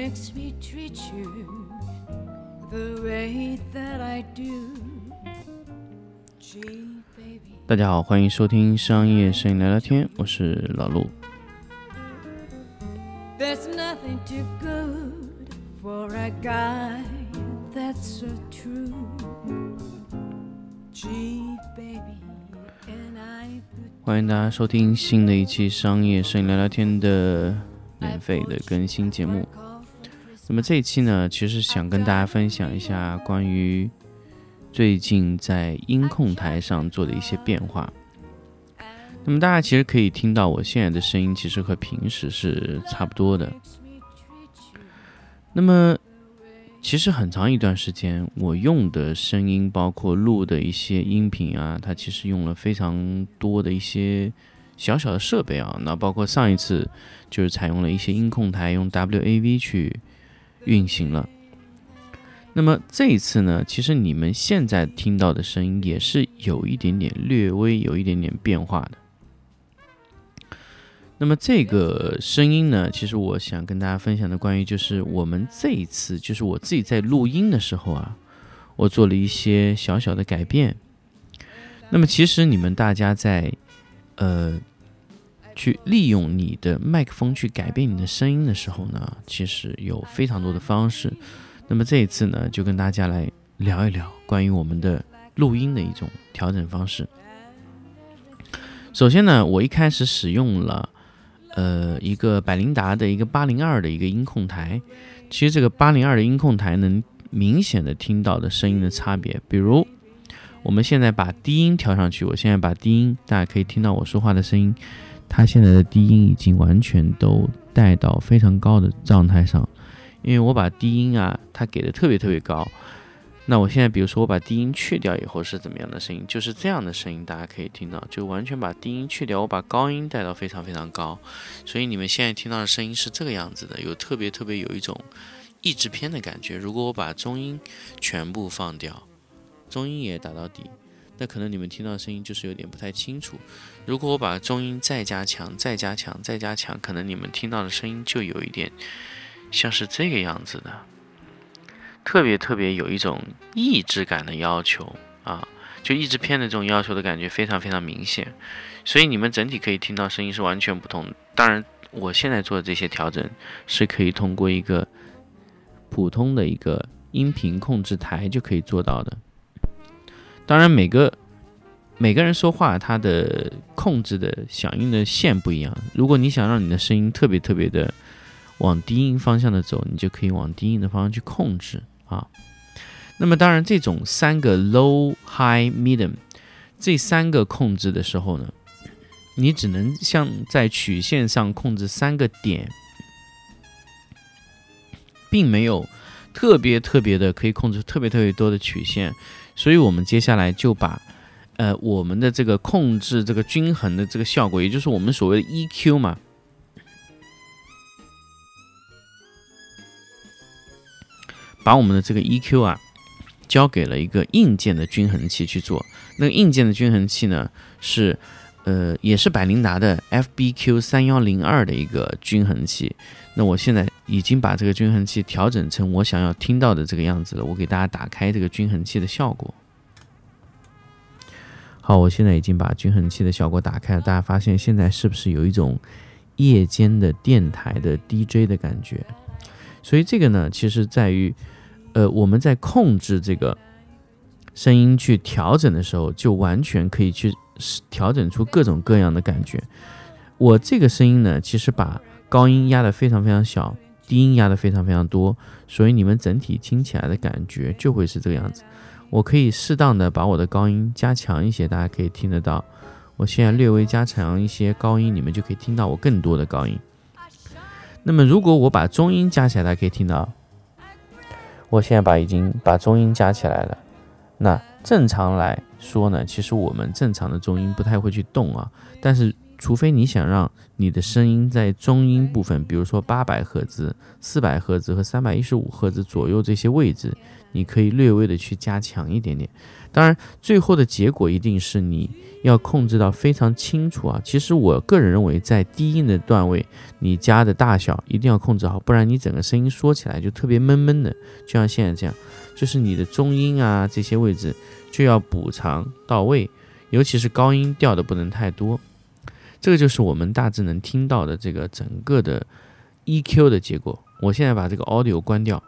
makes me treat you the way that I do. Gee, baby. 大家好，欢迎收听商业摄影聊聊天，我是老陆。There's nothing too good for a guy that's so true. Gee, baby, 欢迎大家收听新的一期商业摄影聊聊天的免费的更新节目。那么这一期呢，其实想跟大家分享一下关于最近在音控台上做的一些变化。那么大家其实可以听到我现在的声音，其实和平时是差不多的。那么，其实很长一段时间，我用的声音，包括录的一些音频啊，它其实用了非常多的一些小小的设备啊。那包括上一次就是采用了一些音控台，用 WAV 去运行了。那么这一次呢，其实你们现在听到的声音也是有一点点略微有一点点变化的。那么这个声音呢，其实我想跟大家分享的关于就是我们这一次，就是我自己在录音的时候啊，我做了一些小小的改变。那么其实你们大家在呃去利用你的麦克风去改变你的声音的时候呢，其实有非常多的方式。那么这一次呢，就跟大家来聊一聊关于我们的录音的一种调整方式。首先呢，我一开始使用了。呃，一个百灵达的一个八零二的一个音控台，其实这个八零二的音控台能明显的听到的声音的差别。比如，我们现在把低音调上去，我现在把低音，大家可以听到我说话的声音，它现在的低音已经完全都带到非常高的状态上，因为我把低音啊，它给的特别特别高。那我现在，比如说我把低音去掉以后是怎么样的声音？就是这样的声音，大家可以听到，就完全把低音去掉，我把高音带到非常非常高，所以你们现在听到的声音是这个样子的，有特别特别有一种抑制片的感觉。如果我把中音全部放掉，中音也打到底，那可能你们听到的声音就是有点不太清楚。如果我把中音再加强、再加强、再加强，可能你们听到的声音就有一点像是这个样子的。特别特别有一种抑制感的要求啊，就抑制片的这种要求的感觉非常非常明显，所以你们整体可以听到声音是完全不同。当然，我现在做的这些调整是可以通过一个普通的一个音频控制台就可以做到的。当然，每个每个人说话他的控制的响应的线不一样。如果你想让你的声音特别特别的往低音方向的走，你就可以往低音的方向去控制。啊，那么当然，这种三个 low、high、medium 这三个控制的时候呢，你只能像在曲线上控制三个点，并没有特别特别的可以控制特别特别多的曲线，所以我们接下来就把呃我们的这个控制这个均衡的这个效果，也就是我们所谓的 EQ 嘛。把我们的这个 EQ 啊，交给了一个硬件的均衡器去做。那个硬件的均衡器呢，是呃也是百灵达的 FBQ 三幺零二的一个均衡器。那我现在已经把这个均衡器调整成我想要听到的这个样子了。我给大家打开这个均衡器的效果。好，我现在已经把均衡器的效果打开了。大家发现现在是不是有一种夜间的电台的 DJ 的感觉？所以这个呢，其实在于，呃，我们在控制这个声音去调整的时候，就完全可以去调整出各种各样的感觉。我这个声音呢，其实把高音压得非常非常小，低音压得非常非常多，所以你们整体听起来的感觉就会是这个样子。我可以适当的把我的高音加强一些，大家可以听得到。我现在略微加强一些高音，你们就可以听到我更多的高音。那么，如果我把中音加起来，大家可以听到，我现在把已经把中音加起来了。那正常来说呢，其实我们正常的中音不太会去动啊，但是除非你想让你的声音在中音部分，比如说八百赫兹、四百赫兹和三百一十五赫兹左右这些位置，你可以略微的去加强一点点。当然，最后的结果一定是你要控制到非常清楚啊。其实我个人认为，在低音的段位，你加的大小一定要控制好，不然你整个声音说起来就特别闷闷的，就像现在这样。就是你的中音啊这些位置就要补偿到位，尤其是高音调的不能太多。这个就是我们大致能听到的这个整个的 EQ 的结果。我现在把这个 Audio 关掉。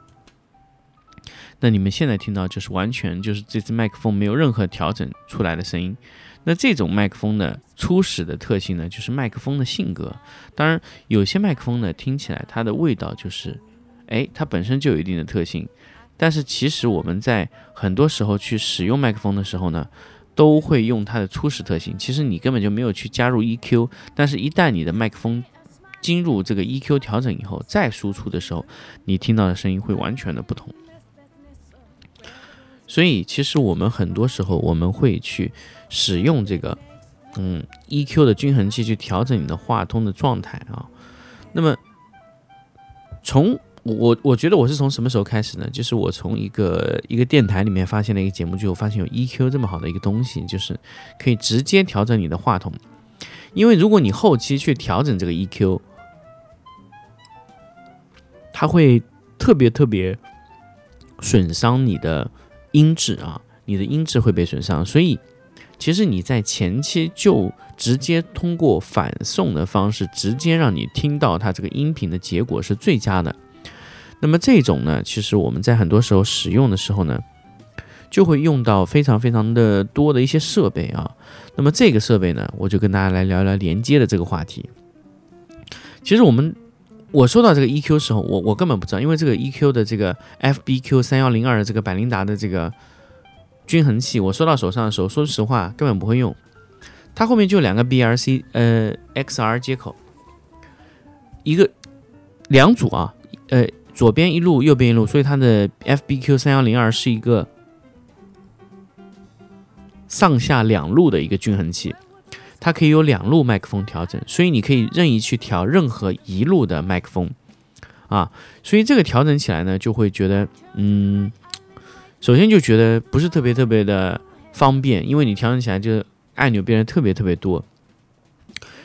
那你们现在听到就是完全就是这支麦克风没有任何调整出来的声音。那这种麦克风的初始的特性呢，就是麦克风的性格。当然，有些麦克风呢听起来它的味道就是，哎，它本身就有一定的特性。但是其实我们在很多时候去使用麦克风的时候呢，都会用它的初始特性。其实你根本就没有去加入 EQ。但是，一旦你的麦克风进入这个 EQ 调整以后，再输出的时候，你听到的声音会完全的不同。所以，其实我们很多时候我们会去使用这个，嗯，EQ 的均衡器去调整你的话通的状态啊。那么，从我我觉得我是从什么时候开始呢？就是我从一个一个电台里面发现了一个节目，就发现有 EQ 这么好的一个东西，就是可以直接调整你的话筒。因为如果你后期去调整这个 EQ，它会特别特别损伤你的。音质啊，你的音质会被损伤，所以其实你在前期就直接通过反送的方式，直接让你听到它这个音频的结果是最佳的。那么这种呢，其实我们在很多时候使用的时候呢，就会用到非常非常的多的一些设备啊。那么这个设备呢，我就跟大家来聊聊连接的这个话题。其实我们。我说到这个 EQ 时候，我我根本不知道，因为这个 EQ 的这个 FBQ 三幺零二的这个百灵达的这个均衡器，我收到手上的时候，说实话根本不会用。它后面就两个 BRC 呃 XR 接口，一个两组啊，呃左边一路，右边一路，所以它的 FBQ 三幺零二是一个上下两路的一个均衡器。它可以有两路麦克风调整，所以你可以任意去调任何一路的麦克风，啊，所以这个调整起来呢，就会觉得，嗯，首先就觉得不是特别特别的方便，因为你调整起来就按钮变得特别特别多。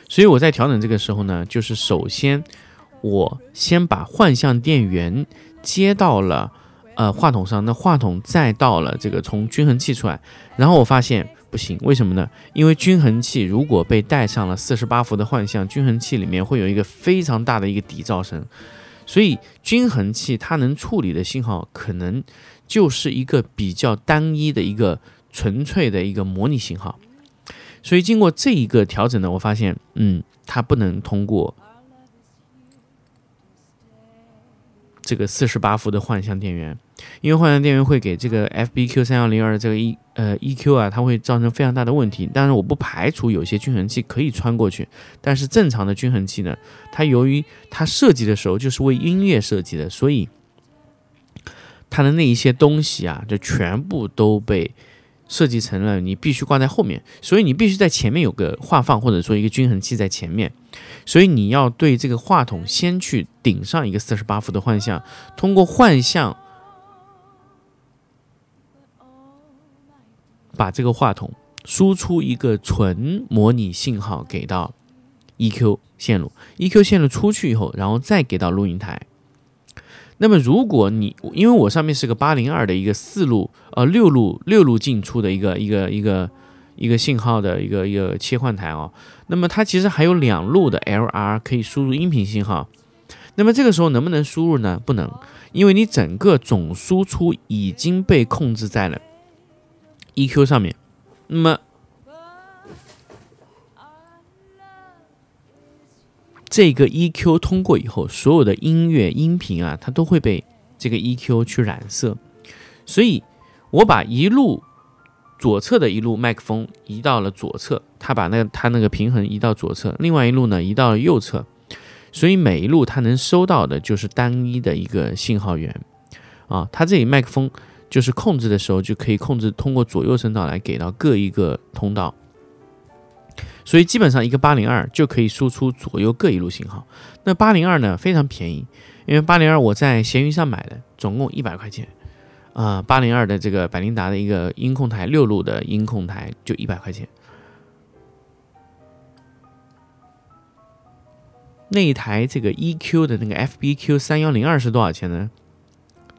所以我在调整这个时候呢，就是首先我先把换向电源接到了呃话筒上，那话筒再到了这个从均衡器出来，然后我发现。不行，为什么呢？因为均衡器如果被带上了四十八伏的换向，均衡器里面会有一个非常大的一个底噪声，所以均衡器它能处理的信号可能就是一个比较单一的一个纯粹的一个模拟信号。所以经过这一个调整呢，我发现，嗯，它不能通过。这个四十八伏的换向电源，因为换向电源会给这个 FBQ 三幺零二这个 E 呃 EQ 啊，它会造成非常大的问题。但是我不排除有些均衡器可以穿过去，但是正常的均衡器呢，它由于它设计的时候就是为音乐设计的，所以它的那一些东西啊，就全部都被。设计成了你必须挂在后面，所以你必须在前面有个话放或者说一个均衡器在前面，所以你要对这个话筒先去顶上一个四十八伏的换向，通过换向把这个话筒输出一个纯模拟信号给到 EQ 线路，EQ 线路出去以后，然后再给到录音台。那么，如果你因为我上面是个八零二的一个四路呃六路六路进出的一个一个一个一个信号的一个一个切换台哦，那么它其实还有两路的 LR 可以输入音频信号。那么这个时候能不能输入呢？不能，因为你整个总输出已经被控制在了 EQ 上面。那么这个 EQ 通过以后，所有的音乐音频啊，它都会被这个 EQ 去染色。所以，我把一路左侧的一路麦克风移到了左侧，它把那它那个平衡移到左侧，另外一路呢移到了右侧。所以每一路它能收到的就是单一的一个信号源啊。它这里麦克风就是控制的时候，就可以控制通过左右声道来给到各一个通道。所以基本上一个八零二就可以输出左右各一路信号。那八零二呢非常便宜，因为八零二我在闲鱼上买的，总共一百块钱。啊，八零二的这个百灵达的一个音控台，六路的音控台就一百块钱。那一台这个 EQ 的那个 FBQ 三幺零二是多少钱呢？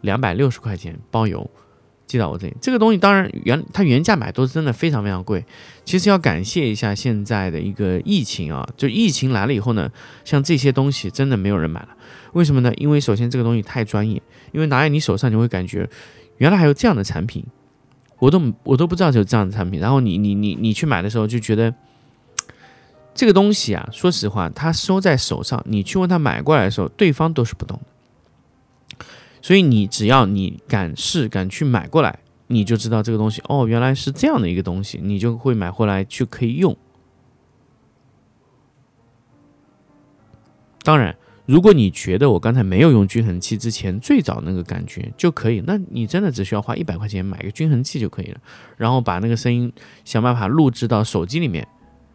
两百六十块钱包邮。寄到我这里，这个东西当然原它原价买都是真的非常非常贵。其实要感谢一下现在的一个疫情啊，就疫情来了以后呢，像这些东西真的没有人买了。为什么呢？因为首先这个东西太专业，因为拿在你手上你会感觉原来还有这样的产品，我都我都不知道有这样的产品。然后你你你你去买的时候就觉得这个东西啊，说实话，它收在手上，你去问他买过来的时候，对方都是不懂。所以你只要你敢试敢去买过来，你就知道这个东西哦，原来是这样的一个东西，你就会买回来去可以用。当然，如果你觉得我刚才没有用均衡器之前最早那个感觉就可以，那你真的只需要花一百块钱买个均衡器就可以了，然后把那个声音想办法录制到手机里面，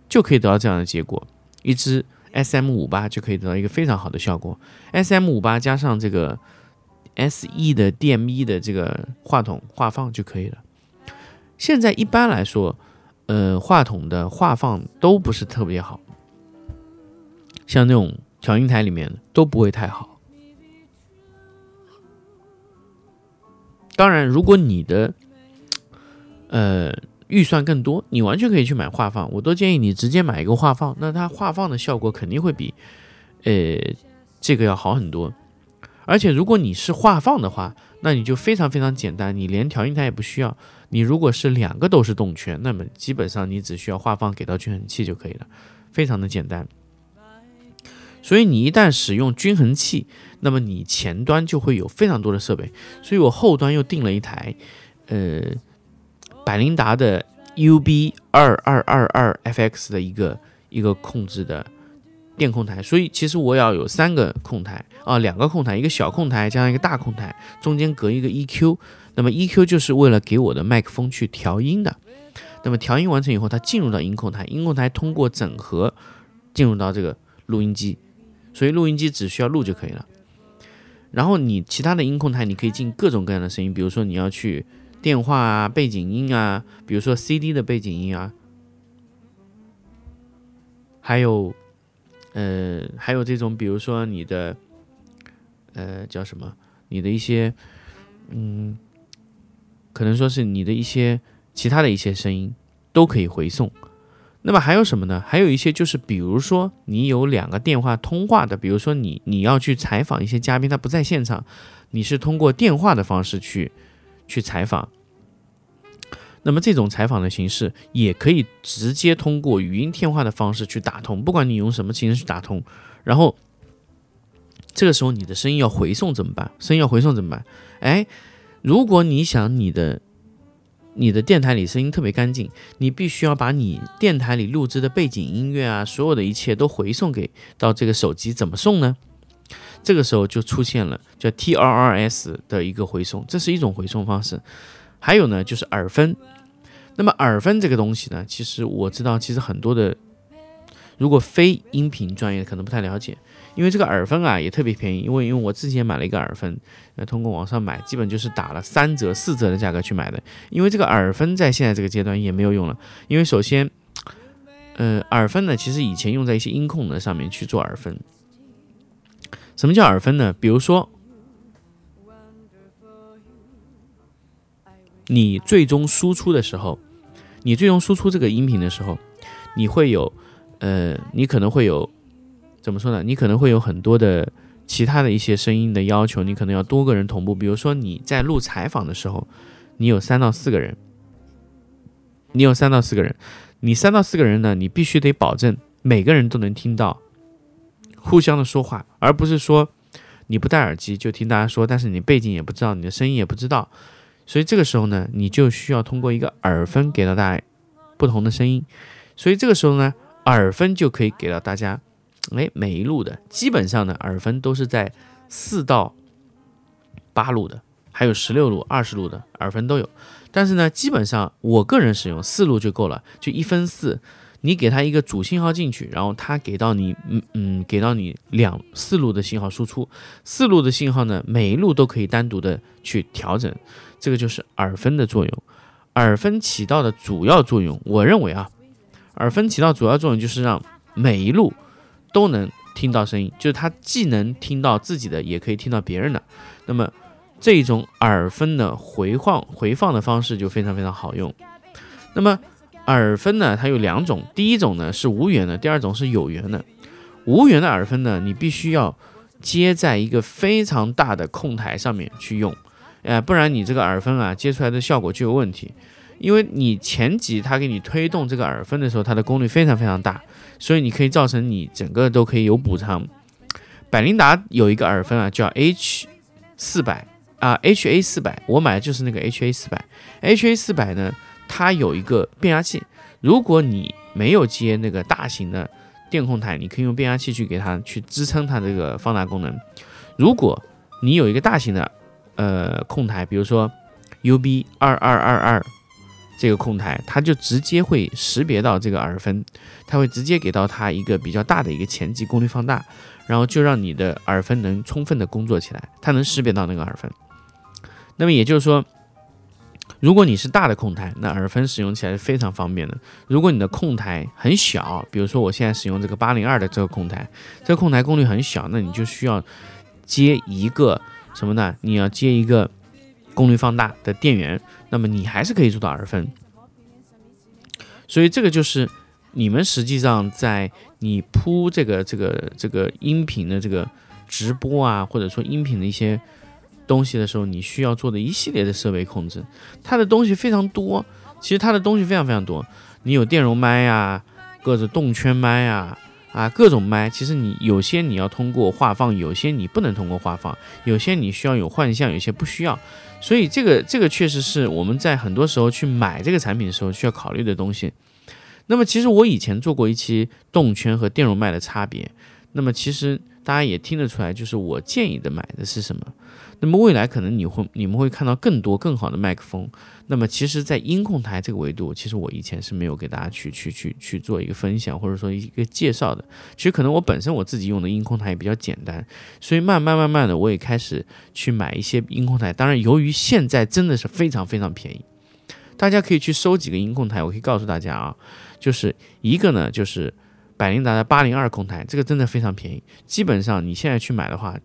就可以得到这样的结果。一支 S M 五八就可以得到一个非常好的效果，S M 五八加上这个。S E 的 D M E 的这个话筒话放就可以了。现在一般来说，呃，话筒的话放都不是特别好，像那种调音台里面都不会太好。当然，如果你的呃预算更多，你完全可以去买话放。我都建议你直接买一个话放，那它话放的效果肯定会比呃这个要好很多。而且如果你是画放的话，那你就非常非常简单，你连调音台也不需要。你如果是两个都是动圈，那么基本上你只需要画放给到均衡器就可以了，非常的简单。所以你一旦使用均衡器，那么你前端就会有非常多的设备。所以我后端又订了一台，呃，百灵达的 UB 二二二二 FX 的一个一个控制的。电控台，所以其实我要有三个控台啊，两个控台，一个小控台加上一个大控台，中间隔一个 EQ。那么 EQ 就是为了给我的麦克风去调音的。那么调音完成以后，它进入到音控台，音控台通过整合进入到这个录音机，所以录音机只需要录就可以了。然后你其他的音控台，你可以进各种各样的声音，比如说你要去电话啊、背景音啊，比如说 CD 的背景音啊，还有。呃，还有这种，比如说你的，呃，叫什么？你的一些，嗯，可能说是你的一些其他的一些声音都可以回送。那么还有什么呢？还有一些就是，比如说你有两个电话通话的，比如说你你要去采访一些嘉宾，他不在现场，你是通过电话的方式去去采访。那么这种采访的形式也可以直接通过语音电话的方式去打通，不管你用什么形式去打通，然后这个时候你的声音要回送怎么办？声音要回送怎么办？哎，如果你想你的你的电台里声音特别干净，你必须要把你电台里录制的背景音乐啊，所有的一切都回送给到这个手机，怎么送呢？这个时候就出现了叫 TRRS 的一个回送，这是一种回送方式。还有呢，就是耳分。那么耳分这个东西呢，其实我知道，其实很多的，如果非音频专业可能不太了解，因为这个耳分啊也特别便宜。因为因为我之前买了一个耳分，呃，通过网上买，基本就是打了三折、四折的价格去买的。因为这个耳分在现在这个阶段也没有用了，因为首先，呃，耳分呢，其实以前用在一些音控的上面去做耳分。什么叫耳分呢？比如说。你最终输出的时候，你最终输出这个音频的时候，你会有，呃，你可能会有，怎么说呢？你可能会有很多的其他的一些声音的要求，你可能要多个人同步。比如说你在录采访的时候，你有三到四个人，你有三到四个人，你三到四个人呢，你必须得保证每个人都能听到，互相的说话，而不是说你不戴耳机就听大家说，但是你背景也不知道，你的声音也不知道。所以这个时候呢，你就需要通过一个耳分给到大家不同的声音。所以这个时候呢，耳分就可以给到大家，哎，每一路的基本上呢，耳分都是在四到八路的，还有十六路、二十路的耳分都有。但是呢，基本上我个人使用四路就够了，就一分四。你给它一个主信号进去，然后它给到你，嗯嗯，给到你两四路的信号输出，四路的信号呢，每一路都可以单独的去调整，这个就是耳分的作用。耳分起到的主要作用，我认为啊，耳分起到主要作用就是让每一路都能听到声音，就是它既能听到自己的，也可以听到别人的。那么这种耳分的回放回放的方式就非常非常好用。那么耳分呢，它有两种，第一种呢是无源的，第二种是有源的。无源的耳分呢，你必须要接在一个非常大的控台上面去用，哎，不然你这个耳分啊接出来的效果就有问题。因为你前级它给你推动这个耳分的时候，它的功率非常非常大，所以你可以造成你整个都可以有补偿。百灵达有一个耳分啊，叫 H 四百啊，HA 四百，我买的就是那个 HA 四百，HA 四百呢。它有一个变压器，如果你没有接那个大型的电控台，你可以用变压器去给它去支撑它这个放大功能。如果你有一个大型的呃控台，比如说 UB 二二二二这个控台，它就直接会识别到这个耳分，它会直接给到它一个比较大的一个前级功率放大，然后就让你的耳分能充分的工作起来，它能识别到那个耳分。那么也就是说。如果你是大的控台，那耳分使用起来是非常方便的。如果你的控台很小，比如说我现在使用这个八零二的这个控台，这个控台功率很小，那你就需要接一个什么呢？你要接一个功率放大的电源，那么你还是可以做到耳分。所以这个就是你们实际上在你铺这个这个这个音频的这个直播啊，或者说音频的一些。东西的时候，你需要做的一系列的设备控制，它的东西非常多。其实它的东西非常非常多，你有电容麦呀，各种动圈麦呀，啊，各种麦。其实你有些你要通过画放，有些你不能通过画放，有些你需要有幻象，有些不需要。所以这个这个确实是我们在很多时候去买这个产品的时候需要考虑的东西。那么其实我以前做过一期动圈和电容麦的差别，那么其实大家也听得出来，就是我建议的买的是什么。那么未来可能你会你们会看到更多更好的麦克风。那么其实，在音控台这个维度，其实我以前是没有给大家去去去去做一个分享或者说一个介绍的。其实可能我本身我自己用的音控台也比较简单，所以慢慢慢慢的我也开始去买一些音控台。当然，由于现在真的是非常非常便宜，大家可以去搜几个音控台。我可以告诉大家啊，就是一个呢就是百灵达的八零二控台，这个真的非常便宜，基本上你现在去买的话。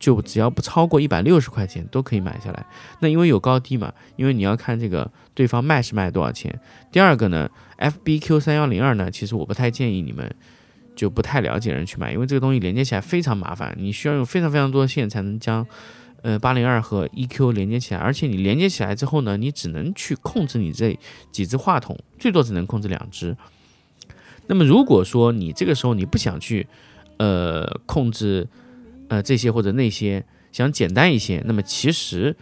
就只要不超过一百六十块钱都可以买下来。那因为有高低嘛，因为你要看这个对方卖是卖多少钱。第二个呢，FBQ 三幺零二呢，其实我不太建议你们就不太了解人去买，因为这个东西连接起来非常麻烦，你需要用非常非常多的线才能将呃八零二和 EQ 连接起来，而且你连接起来之后呢，你只能去控制你这几只话筒，最多只能控制两只。那么如果说你这个时候你不想去呃控制。呃，这些或者那些想简单一些，那么其实，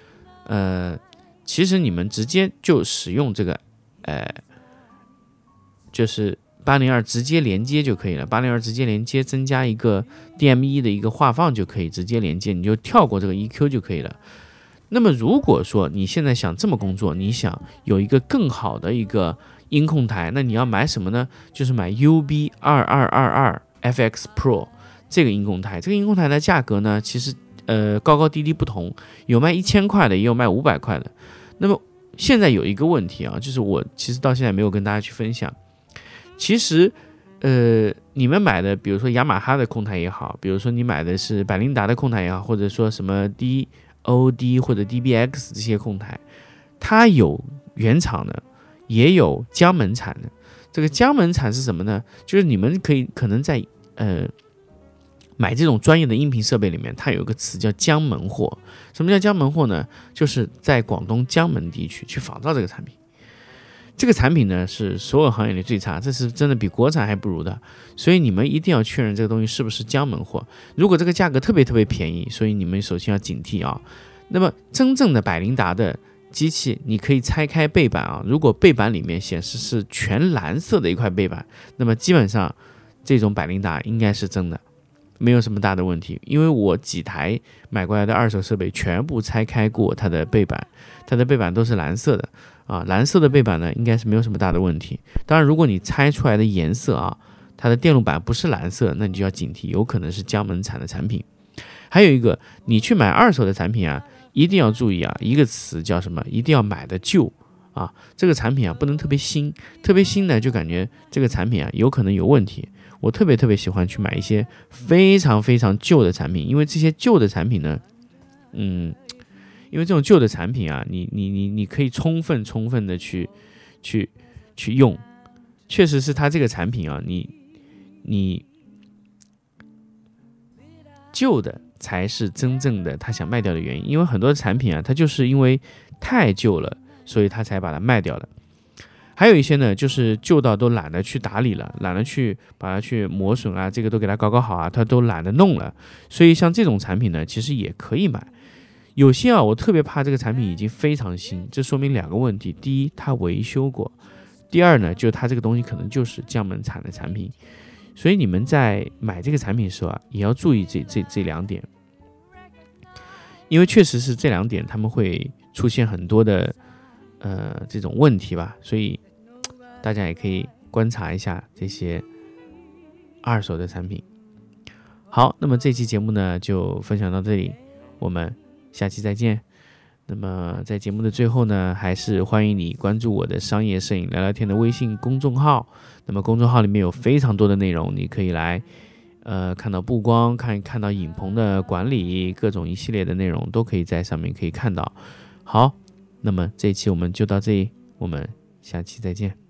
呃，其实你们直接就使用这个，呃，就是八零二直接连接就可以了。八零二直接连接，增加一个 DME 的一个画放就可以直接连接，你就跳过这个 EQ 就可以了。那么如果说你现在想这么工作，你想有一个更好的一个音控台，那你要买什么呢？就是买 UB 二二二二 FX Pro。这个音控台，这个音控台的价格呢，其实呃高高低低不同，有卖一千块的，也有卖五百块的。那么现在有一个问题啊，就是我其实到现在没有跟大家去分享。其实呃你们买的，比如说雅马哈的控台也好，比如说你买的是百灵达的控台也好，或者说什么 DOD 或者 DBX 这些控台，它有原厂的，也有江门产的。这个江门产是什么呢？就是你们可以可能在呃。买这种专业的音频设备里面，它有一个词叫江门货。什么叫江门货呢？就是在广东江门地区去仿造这个产品。这个产品呢是所有行业里最差，这是真的比国产还不如的。所以你们一定要确认这个东西是不是江门货。如果这个价格特别特别便宜，所以你们首先要警惕啊。那么真正的百灵达的机器，你可以拆开背板啊。如果背板里面显示是全蓝色的一块背板，那么基本上这种百灵达应该是真的。没有什么大的问题，因为我几台买过来的二手设备全部拆开过它的背板，它的背板都是蓝色的，啊，蓝色的背板呢，应该是没有什么大的问题。当然，如果你拆出来的颜色啊，它的电路板不是蓝色，那你就要警惕，有可能是江门产的产品。还有一个，你去买二手的产品啊，一定要注意啊，一个词叫什么？一定要买的旧啊，这个产品啊不能特别新，特别新呢就感觉这个产品啊有可能有问题。我特别特别喜欢去买一些非常非常旧的产品，因为这些旧的产品呢，嗯，因为这种旧的产品啊，你你你你可以充分充分的去去去用，确实是它这个产品啊，你你旧的才是真正的他想卖掉的原因，因为很多的产品啊，它就是因为太旧了，所以他才把它卖掉了。还有一些呢，就是旧到都懒得去打理了，懒得去把它去磨损啊，这个都给它搞搞好啊，他都懒得弄了。所以像这种产品呢，其实也可以买。有些啊，我特别怕这个产品已经非常新，这说明两个问题：第一，它维修过；第二呢，就它这个东西可能就是江门产的产品。所以你们在买这个产品的时候啊，也要注意这这这两点，因为确实是这两点他们会出现很多的呃这种问题吧，所以。大家也可以观察一下这些二手的产品。好，那么这期节目呢就分享到这里，我们下期再见。那么在节目的最后呢，还是欢迎你关注我的商业摄影聊聊天的微信公众号。那么公众号里面有非常多的内容，你可以来呃看到布光，看看到影棚的管理，各种一系列的内容都可以在上面可以看到。好，那么这一期我们就到这里，我们下期再见。